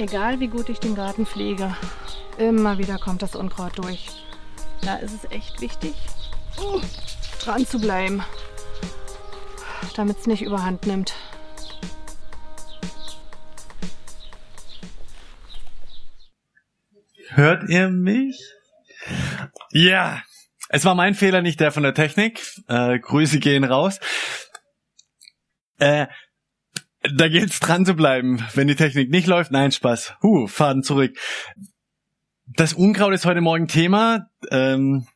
Egal wie gut ich den Garten pflege, immer wieder kommt das Unkraut durch. Da ist es echt wichtig, dran zu bleiben, damit es nicht überhand nimmt. Hört ihr mich? Ja, es war mein Fehler, nicht der von der Technik. Äh, Grüße gehen raus. Äh, da geht's dran zu bleiben, wenn die Technik nicht läuft. Nein, Spaß. Huh, Faden zurück. Das Unkraut ist heute Morgen Thema. Ähm,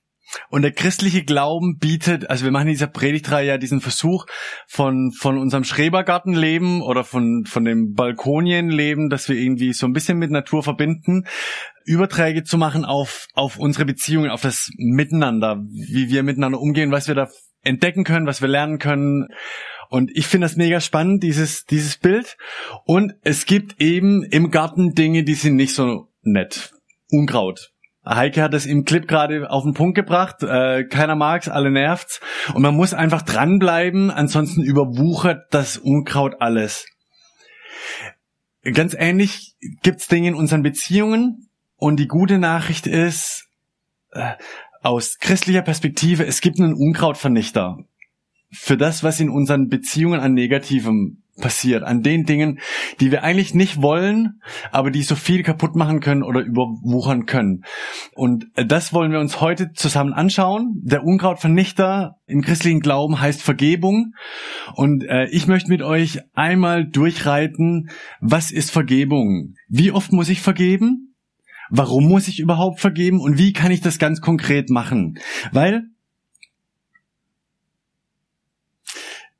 und der christliche Glauben bietet, also wir machen in dieser Predigtreihe ja diesen Versuch von, von unserem Schrebergartenleben oder von, von dem Balkonienleben, dass wir irgendwie so ein bisschen mit Natur verbinden, Überträge zu machen auf, auf unsere Beziehungen, auf das Miteinander, wie wir miteinander umgehen, was wir da entdecken können, was wir lernen können. Und ich finde das mega spannend, dieses, dieses Bild. Und es gibt eben im Garten Dinge, die sind nicht so nett. Unkraut. Heike hat es im Clip gerade auf den Punkt gebracht. Äh, keiner mag's, alle nervt's. Und man muss einfach dranbleiben, ansonsten überwuchert das Unkraut alles. Ganz ähnlich gibt's Dinge in unseren Beziehungen. Und die gute Nachricht ist, äh, aus christlicher Perspektive, es gibt einen Unkrautvernichter für das, was in unseren Beziehungen an Negativem passiert, an den Dingen, die wir eigentlich nicht wollen, aber die so viel kaputt machen können oder überwuchern können. Und das wollen wir uns heute zusammen anschauen. Der Unkrautvernichter im christlichen Glauben heißt Vergebung. Und äh, ich möchte mit euch einmal durchreiten, was ist Vergebung? Wie oft muss ich vergeben? Warum muss ich überhaupt vergeben? Und wie kann ich das ganz konkret machen? Weil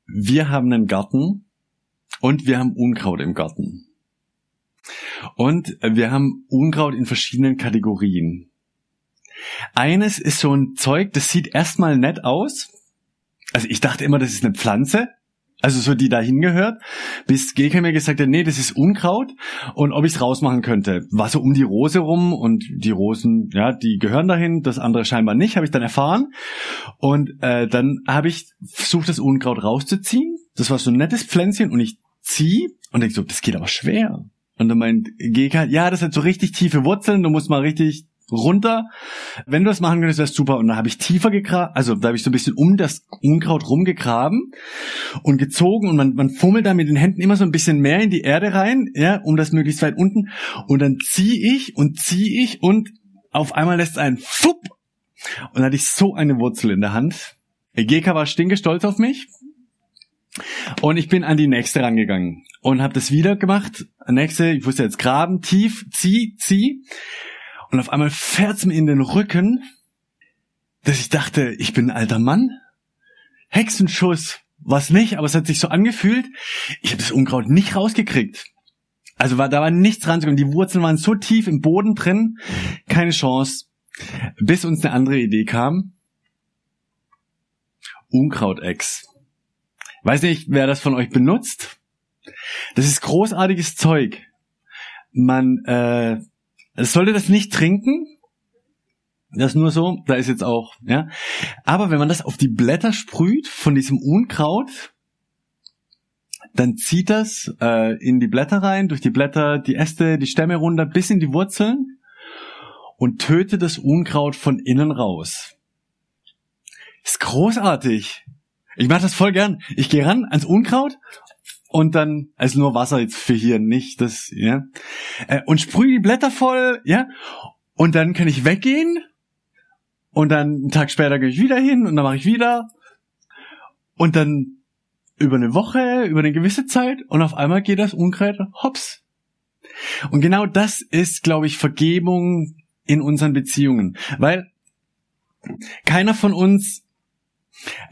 wir haben einen Garten und wir haben Unkraut im Garten. Und wir haben Unkraut in verschiedenen Kategorien. Eines ist so ein Zeug, das sieht erstmal nett aus. Also ich dachte immer, das ist eine Pflanze. Also so die da hingehört, bis Geka mir gesagt hat, nee, das ist Unkraut und ob ich es rausmachen könnte. War so um die Rose rum und die Rosen, ja, die gehören dahin, das andere scheinbar nicht, habe ich dann erfahren. Und äh, dann habe ich versucht, das Unkraut rauszuziehen. Das war so ein nettes Pflänzchen und ich zieh und denk so, das geht aber schwer. Und dann meint Geka, ja, das hat so richtig tiefe Wurzeln, du musst mal richtig runter. Wenn du das machen könntest, wäre super. Und da habe ich tiefer gegraben, also da habe ich so ein bisschen um das Unkraut rumgegraben und gezogen und man, man fummelt da mit den Händen immer so ein bisschen mehr in die Erde rein, ja, um das möglichst weit unten. Und dann ziehe ich und ziehe ich und auf einmal lässt einen Fupp. Und dann hatte ich so eine Wurzel in der Hand. Geka war stinkestolz auf mich. Und ich bin an die nächste rangegangen und habe das wieder gemacht. Nächste, ich wusste jetzt graben, tief, zieh, zieh. Und auf einmal fährt's mir in den Rücken, dass ich dachte, ich bin ein alter Mann. Hexenschuss, was nicht, aber es hat sich so angefühlt. Ich habe das Unkraut nicht rausgekriegt. Also war, da war nichts ranzukommen. Die Wurzeln waren so tief im Boden drin, keine Chance. Bis uns eine andere Idee kam. Unkrautex. Weiß nicht, wer das von euch benutzt. Das ist großartiges Zeug. Man äh, sollte das nicht trinken. Das ist nur so, da ist jetzt auch, ja. Aber wenn man das auf die Blätter sprüht von diesem Unkraut, dann zieht das äh, in die Blätter rein, durch die Blätter, die Äste, die Stämme runter, bis in die Wurzeln und tötet das Unkraut von innen raus. Ist großartig. Ich mache das voll gern. Ich gehe ran ans Unkraut und dann, also nur Wasser jetzt für hier, nicht das, ja. Äh, und sprühe die Blätter voll, ja. Und dann kann ich weggehen und dann einen Tag später gehe ich wieder hin und dann mache ich wieder. und dann über eine Woche, über eine gewisse Zeit und auf einmal geht das Unkraut hops. Und genau das ist, glaube ich, Vergebung in unseren Beziehungen, weil keiner von uns,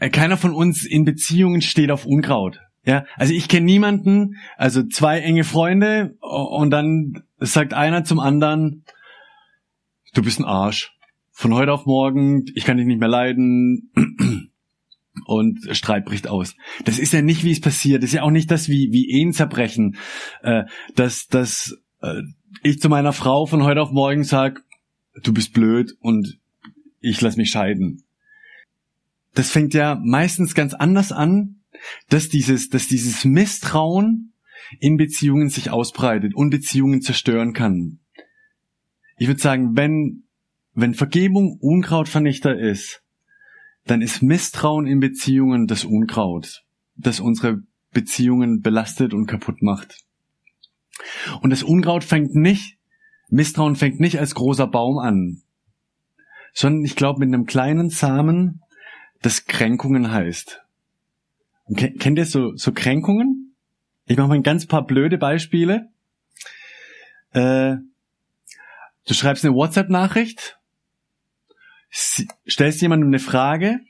äh, keiner von uns in Beziehungen steht auf Unkraut. Ja, also ich kenne niemanden, also zwei enge Freunde und dann sagt einer zum anderen, du bist ein Arsch. Von heute auf morgen, ich kann dich nicht mehr leiden und Streit bricht aus. Das ist ja nicht, wie es passiert. Das ist ja auch nicht das, wie, wie Ehen zerbrechen, äh, dass, dass äh, ich zu meiner Frau von heute auf morgen sag, du bist blöd und ich lass mich scheiden. Das fängt ja meistens ganz anders an, dass dieses, dass dieses Misstrauen in Beziehungen sich ausbreitet und Beziehungen zerstören kann. Ich würde sagen, wenn, wenn Vergebung Unkrautvernichter ist, dann ist Misstrauen in Beziehungen das Unkraut, das unsere Beziehungen belastet und kaputt macht. Und das Unkraut fängt nicht, Misstrauen fängt nicht als großer Baum an, sondern ich glaube mit einem kleinen Samen, das Kränkungen heißt. Kennt ihr so, so Kränkungen? Ich mache mal ein ganz paar blöde Beispiele. Äh, du schreibst eine WhatsApp-Nachricht, stellst jemandem eine Frage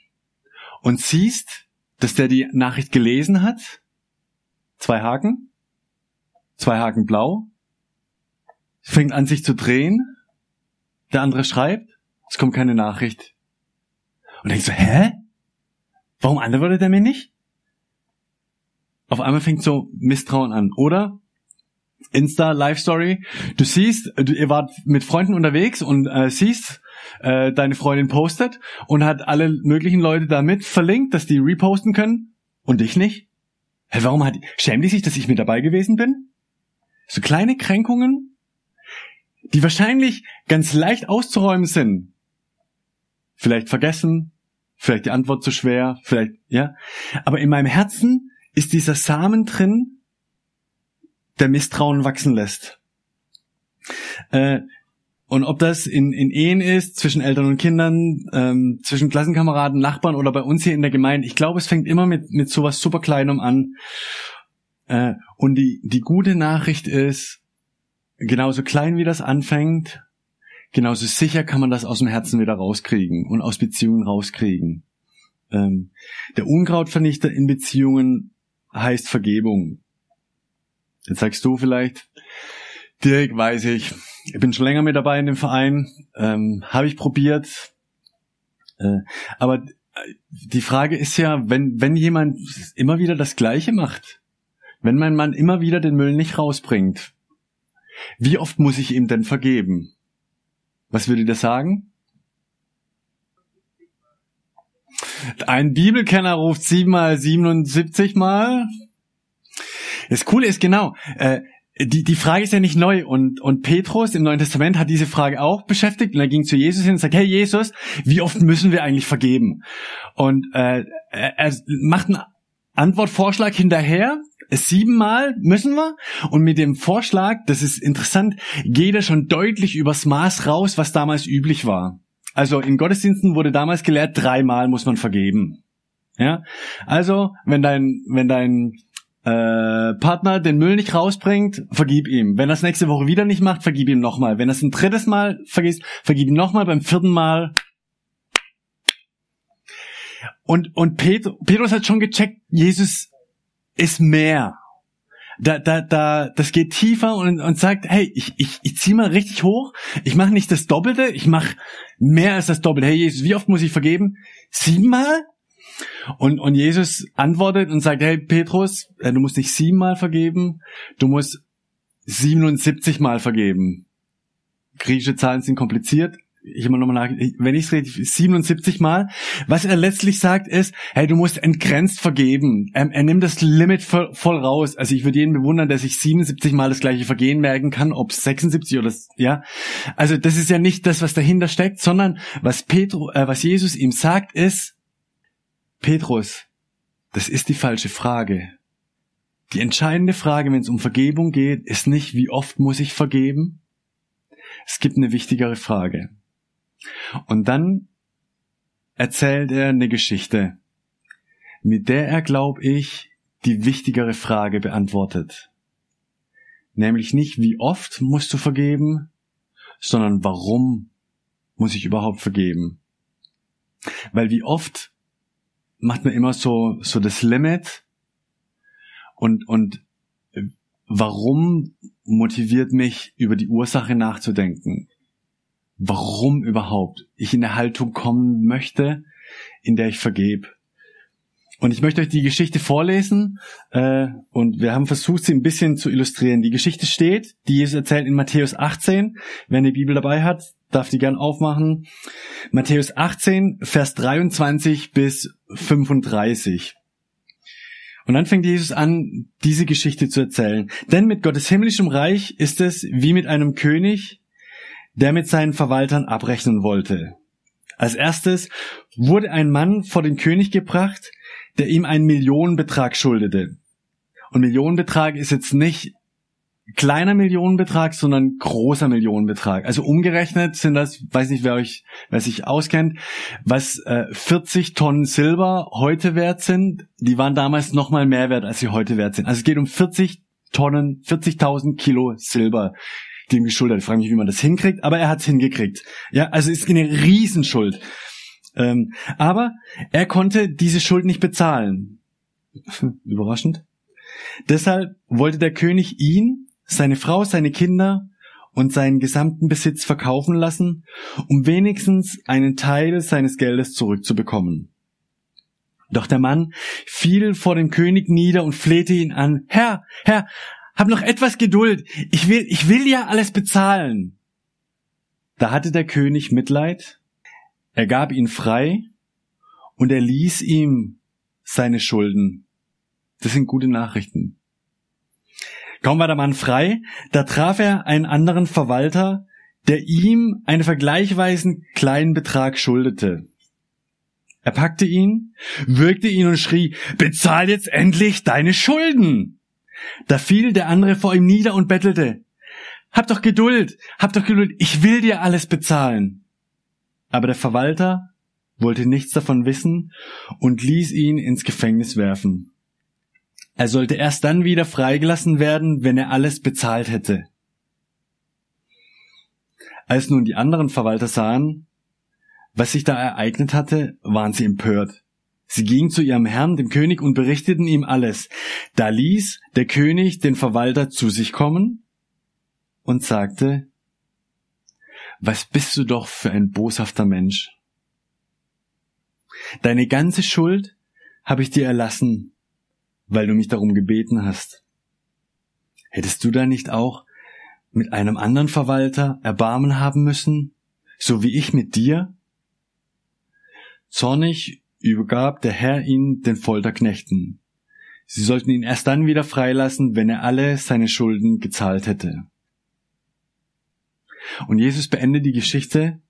und siehst, dass der die Nachricht gelesen hat. Zwei Haken. Zwei Haken blau. Fängt an sich zu drehen. Der andere schreibt. Es kommt keine Nachricht. Und denkst so, hä? Warum antwortet er mir nicht? Auf einmal fängt so Misstrauen an. Oder Insta Live Story. Du siehst, du, ihr wart mit Freunden unterwegs und äh, siehst, äh, deine Freundin postet und hat alle möglichen Leute damit verlinkt, dass die reposten können und dich nicht. Hä, warum hat schämt die sich, dass ich mit dabei gewesen bin? So kleine Kränkungen, die wahrscheinlich ganz leicht auszuräumen sind. Vielleicht vergessen, vielleicht die Antwort zu schwer, vielleicht ja, aber in meinem Herzen ist dieser Samen drin, der Misstrauen wachsen lässt. Äh, und ob das in, in Ehen ist, zwischen Eltern und Kindern, ähm, zwischen Klassenkameraden, Nachbarn oder bei uns hier in der Gemeinde, ich glaube, es fängt immer mit, mit sowas super Kleinem an. Äh, und die, die gute Nachricht ist, genauso klein wie das anfängt, genauso sicher kann man das aus dem Herzen wieder rauskriegen und aus Beziehungen rauskriegen. Ähm, der Unkrautvernichter in Beziehungen heißt Vergebung. Jetzt sagst du vielleicht, Dirk, weiß ich, ich bin schon länger mit dabei in dem Verein, ähm, habe ich probiert. Äh, aber die Frage ist ja, wenn, wenn jemand immer wieder das Gleiche macht, wenn mein Mann immer wieder den Müll nicht rausbringt, wie oft muss ich ihm denn vergeben? Was würde der sagen? Ein Bibelkenner ruft siebenmal 77 mal. Das Coole ist genau, äh, die, die Frage ist ja nicht neu und, und Petrus im Neuen Testament hat diese Frage auch beschäftigt und er ging zu Jesus hin und sagt, hey Jesus, wie oft müssen wir eigentlich vergeben? Und äh, er macht einen Antwortvorschlag hinterher, siebenmal müssen wir und mit dem Vorschlag, das ist interessant, geht er schon deutlich übers Maß raus, was damals üblich war. Also in Gottesdiensten wurde damals gelehrt, dreimal muss man vergeben. Ja, also wenn dein wenn dein äh, Partner den Müll nicht rausbringt, vergib ihm. Wenn es nächste Woche wieder nicht macht, vergib ihm nochmal. Wenn es ein drittes Mal vergisst, vergib ihm nochmal. Beim vierten Mal und, und Petrus hat schon gecheckt, Jesus ist mehr da, da, da, das geht tiefer und, und sagt, hey, ich, ich, ich zieh mal richtig hoch, ich mache nicht das Doppelte, ich mache mehr als das Doppelte. Hey Jesus, wie oft muss ich vergeben? Siebenmal? Und, und Jesus antwortet und sagt, hey Petrus, äh, du musst nicht siebenmal vergeben, du musst 77 Mal vergeben. Griechische Zahlen sind kompliziert, ich immer nochmal nach, wenn ich es richtig, 77 Mal. Was er letztlich sagt ist, hey, du musst entgrenzt vergeben. Er, er nimmt das Limit voll, voll, raus. Also ich würde jeden bewundern, der sich 77 Mal das gleiche Vergehen merken kann, ob es 76 oder ja. Also das ist ja nicht das, was dahinter steckt, sondern was Petro, äh, was Jesus ihm sagt, ist, Petrus, das ist die falsche Frage. Die entscheidende Frage, wenn es um Vergebung geht, ist nicht, wie oft muss ich vergeben? Es gibt eine wichtigere Frage. Und dann erzählt er eine Geschichte. mit der er, glaube ich, die wichtigere Frage beantwortet. Nämlich nicht, wie oft musst du vergeben, sondern warum muss ich überhaupt vergeben? Weil wie oft macht man immer so, so das Limit und, und warum motiviert mich, über die Ursache nachzudenken? Warum überhaupt ich in eine Haltung kommen möchte, in der ich vergebe? Und ich möchte euch die Geschichte vorlesen äh, und wir haben versucht, sie ein bisschen zu illustrieren. Die Geschichte steht, die Jesus erzählt in Matthäus 18. Wer eine Bibel dabei hat, darf die gern aufmachen. Matthäus 18, Vers 23 bis 35. Und dann fängt Jesus an, diese Geschichte zu erzählen. Denn mit Gottes himmlischem Reich ist es wie mit einem König, der mit seinen Verwaltern abrechnen wollte. Als erstes wurde ein Mann vor den König gebracht, der ihm einen Millionenbetrag schuldete. Und Millionenbetrag ist jetzt nicht kleiner Millionenbetrag, sondern großer Millionenbetrag. Also umgerechnet sind das, weiß nicht, wer euch, wer sich auskennt, was äh, 40 Tonnen Silber heute wert sind, die waren damals noch mal mehr wert, als sie heute wert sind. Also es geht um 40 Tonnen, 40.000 Kilo Silber, die ihm geschuldet. Ich frage mich, wie man das hinkriegt, aber er hat es hingekriegt. Ja, also ist eine Riesenschuld. Ähm, aber er konnte diese Schuld nicht bezahlen. Überraschend. Deshalb wollte der König ihn, seine Frau, seine Kinder und seinen gesamten Besitz verkaufen lassen, um wenigstens einen Teil seines Geldes zurückzubekommen. Doch der Mann fiel vor dem König nieder und flehte ihn an, Herr, Herr, hab noch etwas Geduld, ich will, ich will ja alles bezahlen. Da hatte der König Mitleid er gab ihn frei und er ließ ihm seine Schulden. Das sind gute Nachrichten. Kaum war der Mann frei, da traf er einen anderen Verwalter, der ihm einen vergleichsweise kleinen Betrag schuldete. Er packte ihn, würgte ihn und schrie, bezahl jetzt endlich deine Schulden! Da fiel der andere vor ihm nieder und bettelte, hab doch Geduld, hab doch Geduld, ich will dir alles bezahlen. Aber der Verwalter wollte nichts davon wissen und ließ ihn ins Gefängnis werfen. Er sollte erst dann wieder freigelassen werden, wenn er alles bezahlt hätte. Als nun die anderen Verwalter sahen, was sich da ereignet hatte, waren sie empört. Sie gingen zu ihrem Herrn, dem König, und berichteten ihm alles. Da ließ der König den Verwalter zu sich kommen und sagte, was bist du doch für ein boshafter Mensch? Deine ganze Schuld habe ich dir erlassen, weil du mich darum gebeten hast. Hättest du da nicht auch mit einem anderen Verwalter Erbarmen haben müssen, so wie ich mit dir? Zornig übergab der Herr ihn den Folterknechten. Sie sollten ihn erst dann wieder freilassen, wenn er alle seine Schulden gezahlt hätte. Und Jesus beendet die Geschichte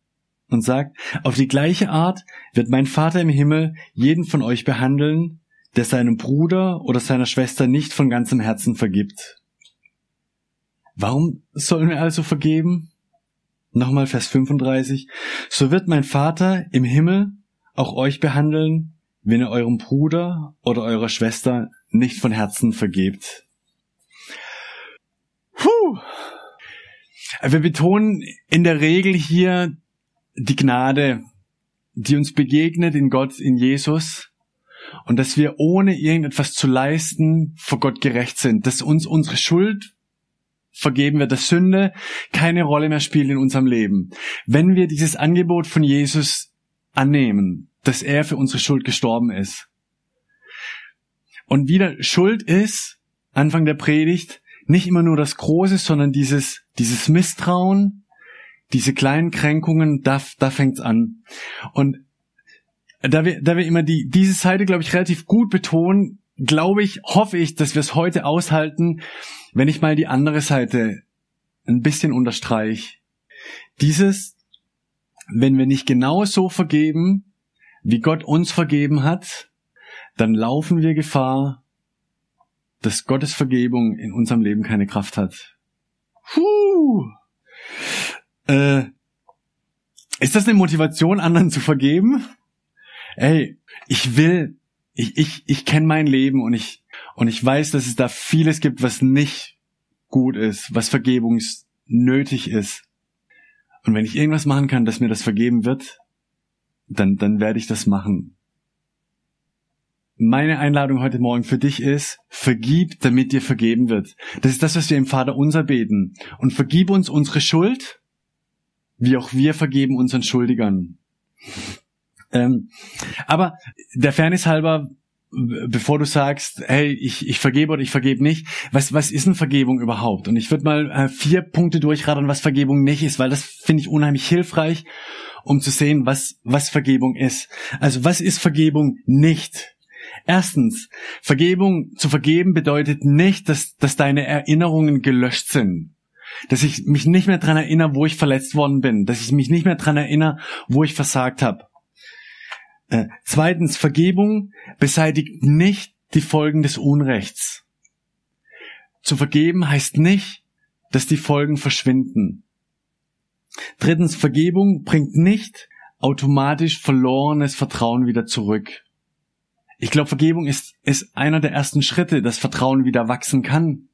und sagt, auf die gleiche Art wird mein Vater im Himmel jeden von euch behandeln, der seinem Bruder oder seiner Schwester nicht von ganzem Herzen vergibt. Warum sollen wir also vergeben? Nochmal Vers 35. So wird mein Vater im Himmel auch euch behandeln, wenn ihr eurem Bruder oder eurer Schwester nicht von Herzen vergebt. Puh. Wir betonen in der Regel hier die Gnade, die uns begegnet in Gott, in Jesus und dass wir ohne irgendetwas zu leisten vor Gott gerecht sind, dass uns unsere Schuld vergeben wird, dass Sünde keine Rolle mehr spielt in unserem Leben. Wenn wir dieses Angebot von Jesus annehmen, dass er für unsere Schuld gestorben ist. Und wieder Schuld ist, Anfang der Predigt, nicht immer nur das Große, sondern dieses, dieses Misstrauen, diese kleinen Kränkungen, da, da fängt's an. Und da wir, da wir immer die, diese Seite, glaube ich, relativ gut betonen, glaube ich, hoffe ich, dass wir es heute aushalten, wenn ich mal die andere Seite ein bisschen unterstreiche. Dieses, wenn wir nicht genau so vergeben, wie Gott uns vergeben hat, dann laufen wir Gefahr, dass Gottes Vergebung in unserem Leben keine Kraft hat. Puh. Äh, ist das eine Motivation, anderen zu vergeben? Ey, ich will ich, ich, ich kenne mein Leben und ich, und ich weiß, dass es da vieles gibt, was nicht gut ist, was vergebungsnötig ist. Und wenn ich irgendwas machen kann, dass mir das vergeben wird, dann, dann werde ich das machen. Meine Einladung heute Morgen für dich ist, vergib, damit dir vergeben wird. Das ist das, was wir im Vater unser beten. Und vergib uns unsere Schuld, wie auch wir vergeben unseren Schuldigern. Ähm, aber der Fairness halber, bevor du sagst, hey, ich, ich vergebe oder ich vergebe nicht, was, was ist denn Vergebung überhaupt? Und ich würde mal äh, vier Punkte durchraten, was Vergebung nicht ist, weil das finde ich unheimlich hilfreich, um zu sehen, was, was Vergebung ist. Also was ist Vergebung nicht? Erstens, Vergebung zu vergeben bedeutet nicht, dass, dass deine Erinnerungen gelöscht sind dass ich mich nicht mehr dran erinnere, wo ich verletzt worden bin, dass ich mich nicht mehr dran erinnere, wo ich versagt habe. Äh, zweitens, Vergebung beseitigt nicht die Folgen des Unrechts. Zu vergeben heißt nicht, dass die Folgen verschwinden. Drittens, Vergebung bringt nicht automatisch verlorenes Vertrauen wieder zurück. Ich glaube, Vergebung ist, ist einer der ersten Schritte, dass Vertrauen wieder wachsen kann.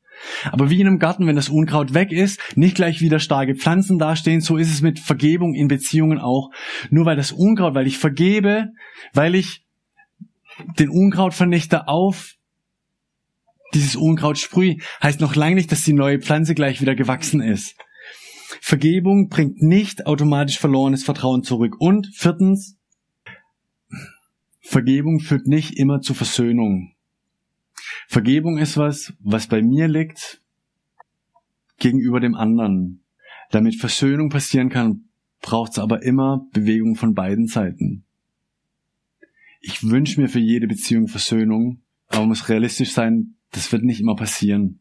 Aber wie in einem Garten, wenn das Unkraut weg ist, nicht gleich wieder starke Pflanzen dastehen, so ist es mit Vergebung in Beziehungen auch. Nur weil das Unkraut, weil ich vergebe, weil ich den Unkrautvernichter auf dieses Unkraut sprühe, heißt noch lange nicht, dass die neue Pflanze gleich wieder gewachsen ist. Vergebung bringt nicht automatisch verlorenes Vertrauen zurück. Und viertens, Vergebung führt nicht immer zu Versöhnung. Vergebung ist was, was bei mir liegt gegenüber dem anderen. Damit Versöhnung passieren kann, braucht es aber immer Bewegung von beiden Seiten. Ich wünsche mir für jede Beziehung Versöhnung, aber muss realistisch sein, das wird nicht immer passieren.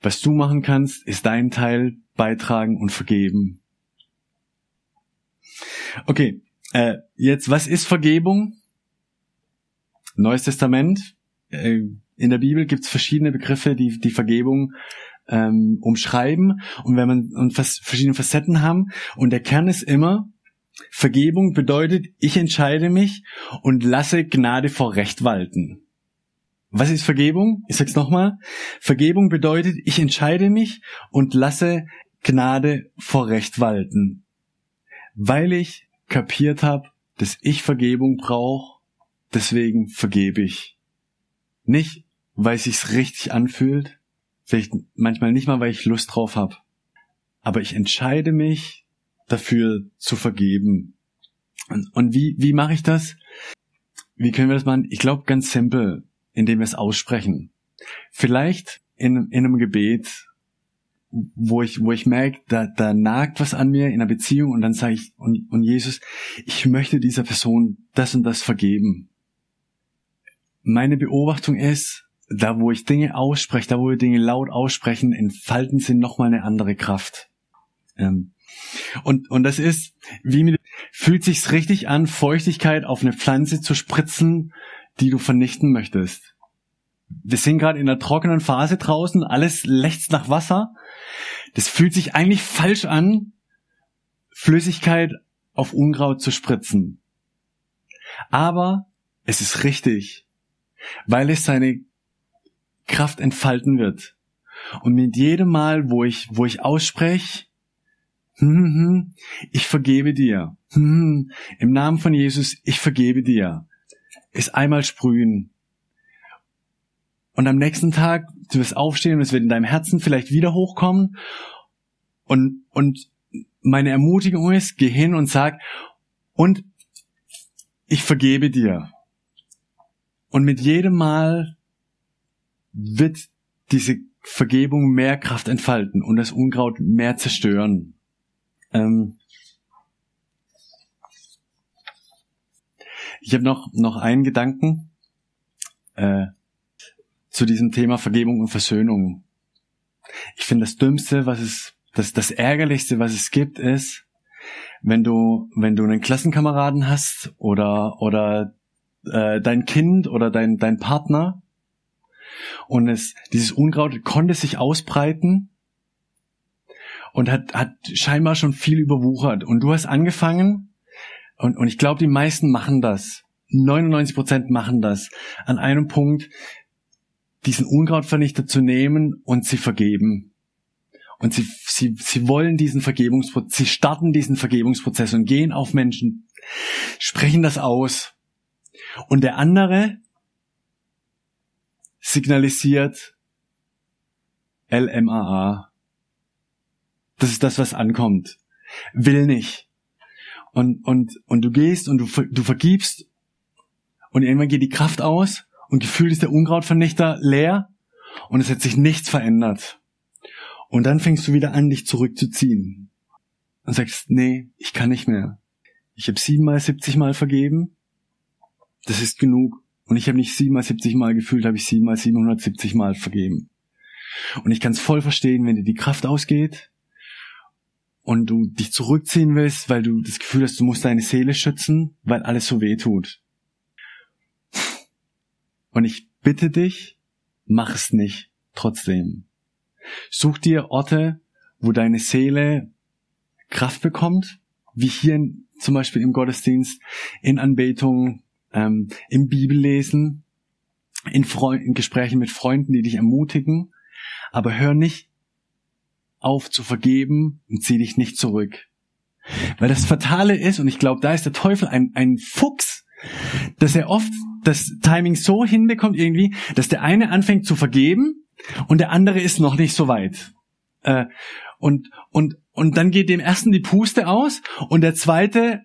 Was du machen kannst, ist deinen Teil beitragen und vergeben. Okay, äh, jetzt, was ist Vergebung? Neues Testament, äh, in der Bibel gibt es verschiedene Begriffe, die die Vergebung ähm, umschreiben und wenn man und verschiedene Facetten haben und der Kern ist immer Vergebung bedeutet, ich entscheide mich und lasse Gnade vor Recht walten. Was ist Vergebung? Ich sag's nochmal. Vergebung bedeutet, ich entscheide mich und lasse Gnade vor Recht walten. Weil ich kapiert habe, dass ich Vergebung brauche, deswegen vergebe ich. Nicht, weil es sich richtig anfühlt, vielleicht manchmal nicht mal, weil ich Lust drauf habe. Aber ich entscheide mich dafür zu vergeben. Und, und wie, wie mache ich das? Wie können wir das machen? Ich glaube ganz simpel, indem wir es aussprechen. Vielleicht in, in einem Gebet, wo ich, wo ich merke, da, da nagt was an mir in einer Beziehung und dann sage ich, und, und Jesus, ich möchte dieser Person das und das vergeben meine Beobachtung ist, da wo ich Dinge ausspreche, da wo wir Dinge laut aussprechen, entfalten sie nochmal eine andere Kraft. Ähm, und, und das ist, wie mit, fühlt sich's richtig an, Feuchtigkeit auf eine Pflanze zu spritzen, die du vernichten möchtest. Wir sind gerade in der trockenen Phase draußen, alles lechzt nach Wasser. Das fühlt sich eigentlich falsch an, Flüssigkeit auf Unkraut zu spritzen. Aber es ist richtig weil es seine Kraft entfalten wird. Und mit jedem Mal, wo ich, wo ich ausspreche, hm, hm, hm, ich vergebe dir. Im Namen von Jesus, ich vergebe dir. Ist einmal sprühen. Und am nächsten Tag, du wirst aufstehen und es wird in deinem Herzen vielleicht wieder hochkommen. Und, und meine Ermutigung ist, geh hin und sag, und ich vergebe dir. Und mit jedem Mal wird diese Vergebung mehr Kraft entfalten und das Unkraut mehr zerstören. Ähm ich habe noch, noch einen Gedanken äh, zu diesem Thema Vergebung und Versöhnung. Ich finde das Dümmste, was es, das, das Ärgerlichste, was es gibt, ist, wenn du, wenn du einen Klassenkameraden hast oder, oder äh, dein Kind oder dein, dein Partner und es, dieses Unkraut konnte sich ausbreiten und hat, hat scheinbar schon viel überwuchert. Und du hast angefangen, und, und ich glaube, die meisten machen das, 99 Prozent machen das. An einem Punkt diesen Unkrautvernichter zu nehmen und sie vergeben. Und sie, sie, sie wollen diesen Vergebungsprozess, sie starten diesen Vergebungsprozess und gehen auf Menschen, sprechen das aus. Und der andere signalisiert LMAA. Das ist das, was ankommt. Will nicht. Und, und, und du gehst und du, du vergibst und irgendwann geht die Kraft aus und gefühlt ist der Unkrautvernichter leer und es hat sich nichts verändert. Und dann fängst du wieder an, dich zurückzuziehen und sagst, nee, ich kann nicht mehr. Ich habe siebenmal, siebzig Mal vergeben. Das ist genug. Und ich habe nicht siebenmal, siebzig Mal gefühlt, habe ich siebenmal, siebenhundertsiebzig Mal vergeben. Und ich kann es voll verstehen, wenn dir die Kraft ausgeht und du dich zurückziehen willst, weil du das Gefühl hast, du musst deine Seele schützen, weil alles so weh tut. Und ich bitte dich, mach es nicht trotzdem. Such dir Orte, wo deine Seele Kraft bekommt, wie hier zum Beispiel im Gottesdienst, in Anbetung, ähm, im Bibellesen, in, Freund, in Gesprächen mit Freunden, die dich ermutigen. Aber hör nicht auf zu vergeben und zieh dich nicht zurück. Weil das Fatale ist, und ich glaube, da ist der Teufel ein, ein Fuchs, dass er oft das Timing so hinbekommt irgendwie, dass der eine anfängt zu vergeben und der andere ist noch nicht so weit. Äh, und, und, und dann geht dem ersten die Puste aus und der zweite,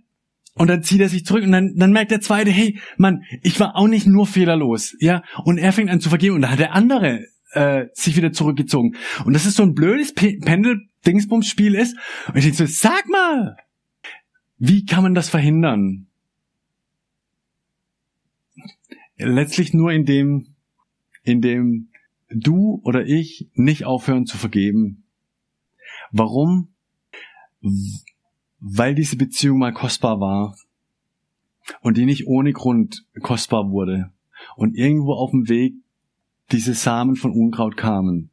und dann zieht er sich zurück und dann, dann merkt der zweite, hey, Mann, ich war auch nicht nur fehlerlos, ja, und er fängt an zu vergeben und dann hat der andere äh, sich wieder zurückgezogen. Und das ist so ein blödes Pendel-Dingsbums-Spiel ist. Und ich denke so, sag mal, wie kann man das verhindern? letztlich nur in dem, in dem du oder ich nicht aufhören zu vergeben. Warum? Weil diese Beziehung mal kostbar war und die nicht ohne Grund kostbar wurde und irgendwo auf dem Weg diese Samen von Unkraut kamen.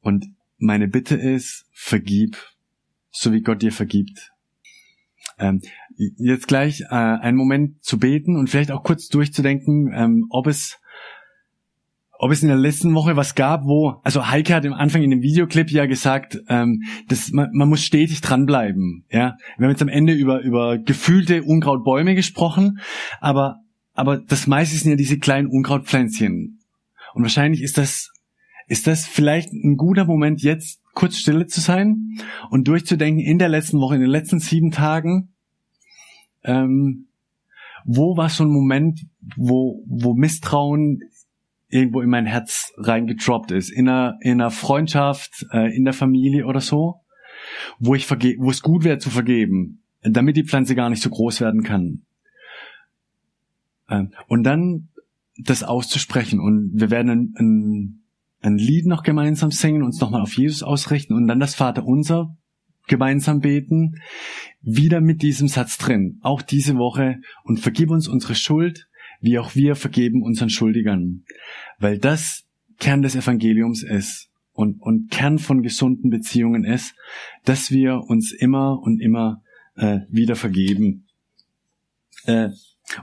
Und meine Bitte ist, vergib, so wie Gott dir vergibt. Ähm, jetzt gleich äh, einen Moment zu beten und vielleicht auch kurz durchzudenken, ähm, ob es ob es in der letzten Woche was gab, wo, also Heike hat im Anfang in dem Videoclip ja gesagt, ähm, dass man, man muss stetig dranbleiben. Ja, wir haben jetzt am Ende über über gefühlte Unkrautbäume gesprochen, aber aber das meiste sind ja diese kleinen Unkrautpflänzchen. Und wahrscheinlich ist das ist das vielleicht ein guter Moment jetzt kurz stille zu sein und durchzudenken in der letzten Woche, in den letzten sieben Tagen, ähm, wo war so ein Moment, wo, wo Misstrauen irgendwo in mein Herz reingedroppt ist, in einer, in einer Freundschaft, äh, in der Familie oder so, wo ich verge wo es gut wäre zu vergeben, damit die Pflanze gar nicht so groß werden kann. Ähm, und dann das auszusprechen. Und wir werden ein, ein, ein Lied noch gemeinsam singen, uns nochmal auf Jesus ausrichten und dann das Vater unser gemeinsam beten, wieder mit diesem Satz drin, auch diese Woche, und vergib uns unsere Schuld, wie auch wir vergeben unseren Schuldigern, weil das Kern des Evangeliums ist und, und Kern von gesunden Beziehungen ist, dass wir uns immer und immer äh, wieder vergeben. Äh,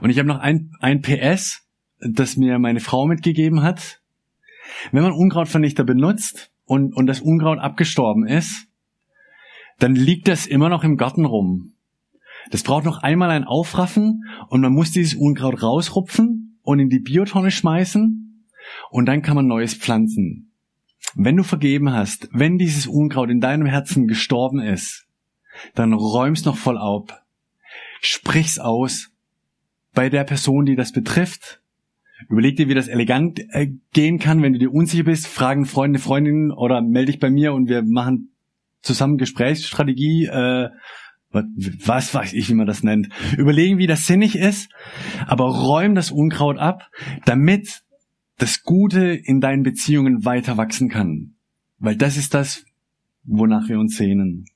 und ich habe noch ein, ein PS, das mir meine Frau mitgegeben hat. Wenn man Unkrautvernichter benutzt und, und das Unkraut abgestorben ist, dann liegt das immer noch im Garten rum. Das braucht noch einmal ein Aufraffen und man muss dieses Unkraut rausrupfen und in die Biotonne schmeißen und dann kann man Neues pflanzen. Wenn du vergeben hast, wenn dieses Unkraut in deinem Herzen gestorben ist, dann räum's noch voll ab. Sprich's aus bei der Person, die das betrifft. Überleg dir, wie das elegant äh, gehen kann, wenn du dir unsicher bist, fragen Freunde, Freundinnen oder melde dich bei mir und wir machen zusammen Gesprächsstrategie, äh, was weiß ich, wie man das nennt, überlegen, wie das sinnig ist, aber räum das Unkraut ab, damit das Gute in deinen Beziehungen weiter wachsen kann. Weil das ist das, wonach wir uns sehnen.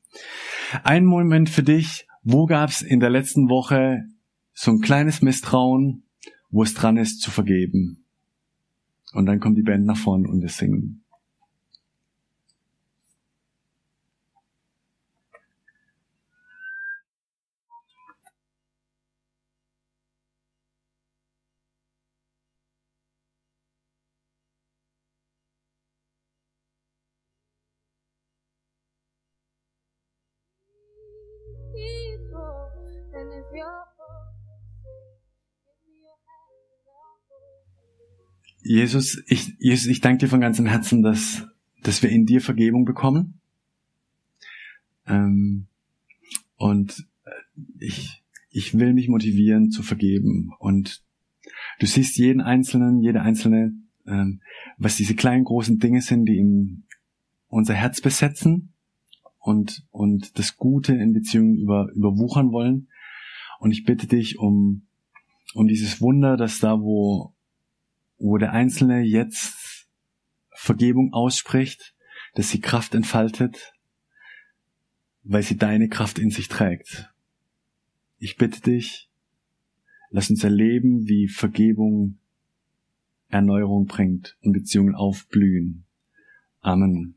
Ein Moment für dich, wo gab's in der letzten Woche so ein kleines Misstrauen, wo es dran ist zu vergeben? Und dann kommt die Band nach vorn und wir singen. Jesus, ich, Jesus, ich danke dir von ganzem Herzen, dass, dass wir in dir Vergebung bekommen. Ähm, und äh, ich, ich will mich motivieren zu vergeben. Und du siehst jeden Einzelnen, jede Einzelne, ähm, was diese kleinen, großen Dinge sind, die ihm unser Herz besetzen und, und das Gute in Beziehungen über, überwuchern wollen. Und ich bitte dich um, um dieses Wunder, dass da, wo, wo der Einzelne jetzt Vergebung ausspricht, dass sie Kraft entfaltet, weil sie deine Kraft in sich trägt. Ich bitte dich, lass uns erleben, wie Vergebung Erneuerung bringt und Beziehungen aufblühen. Amen.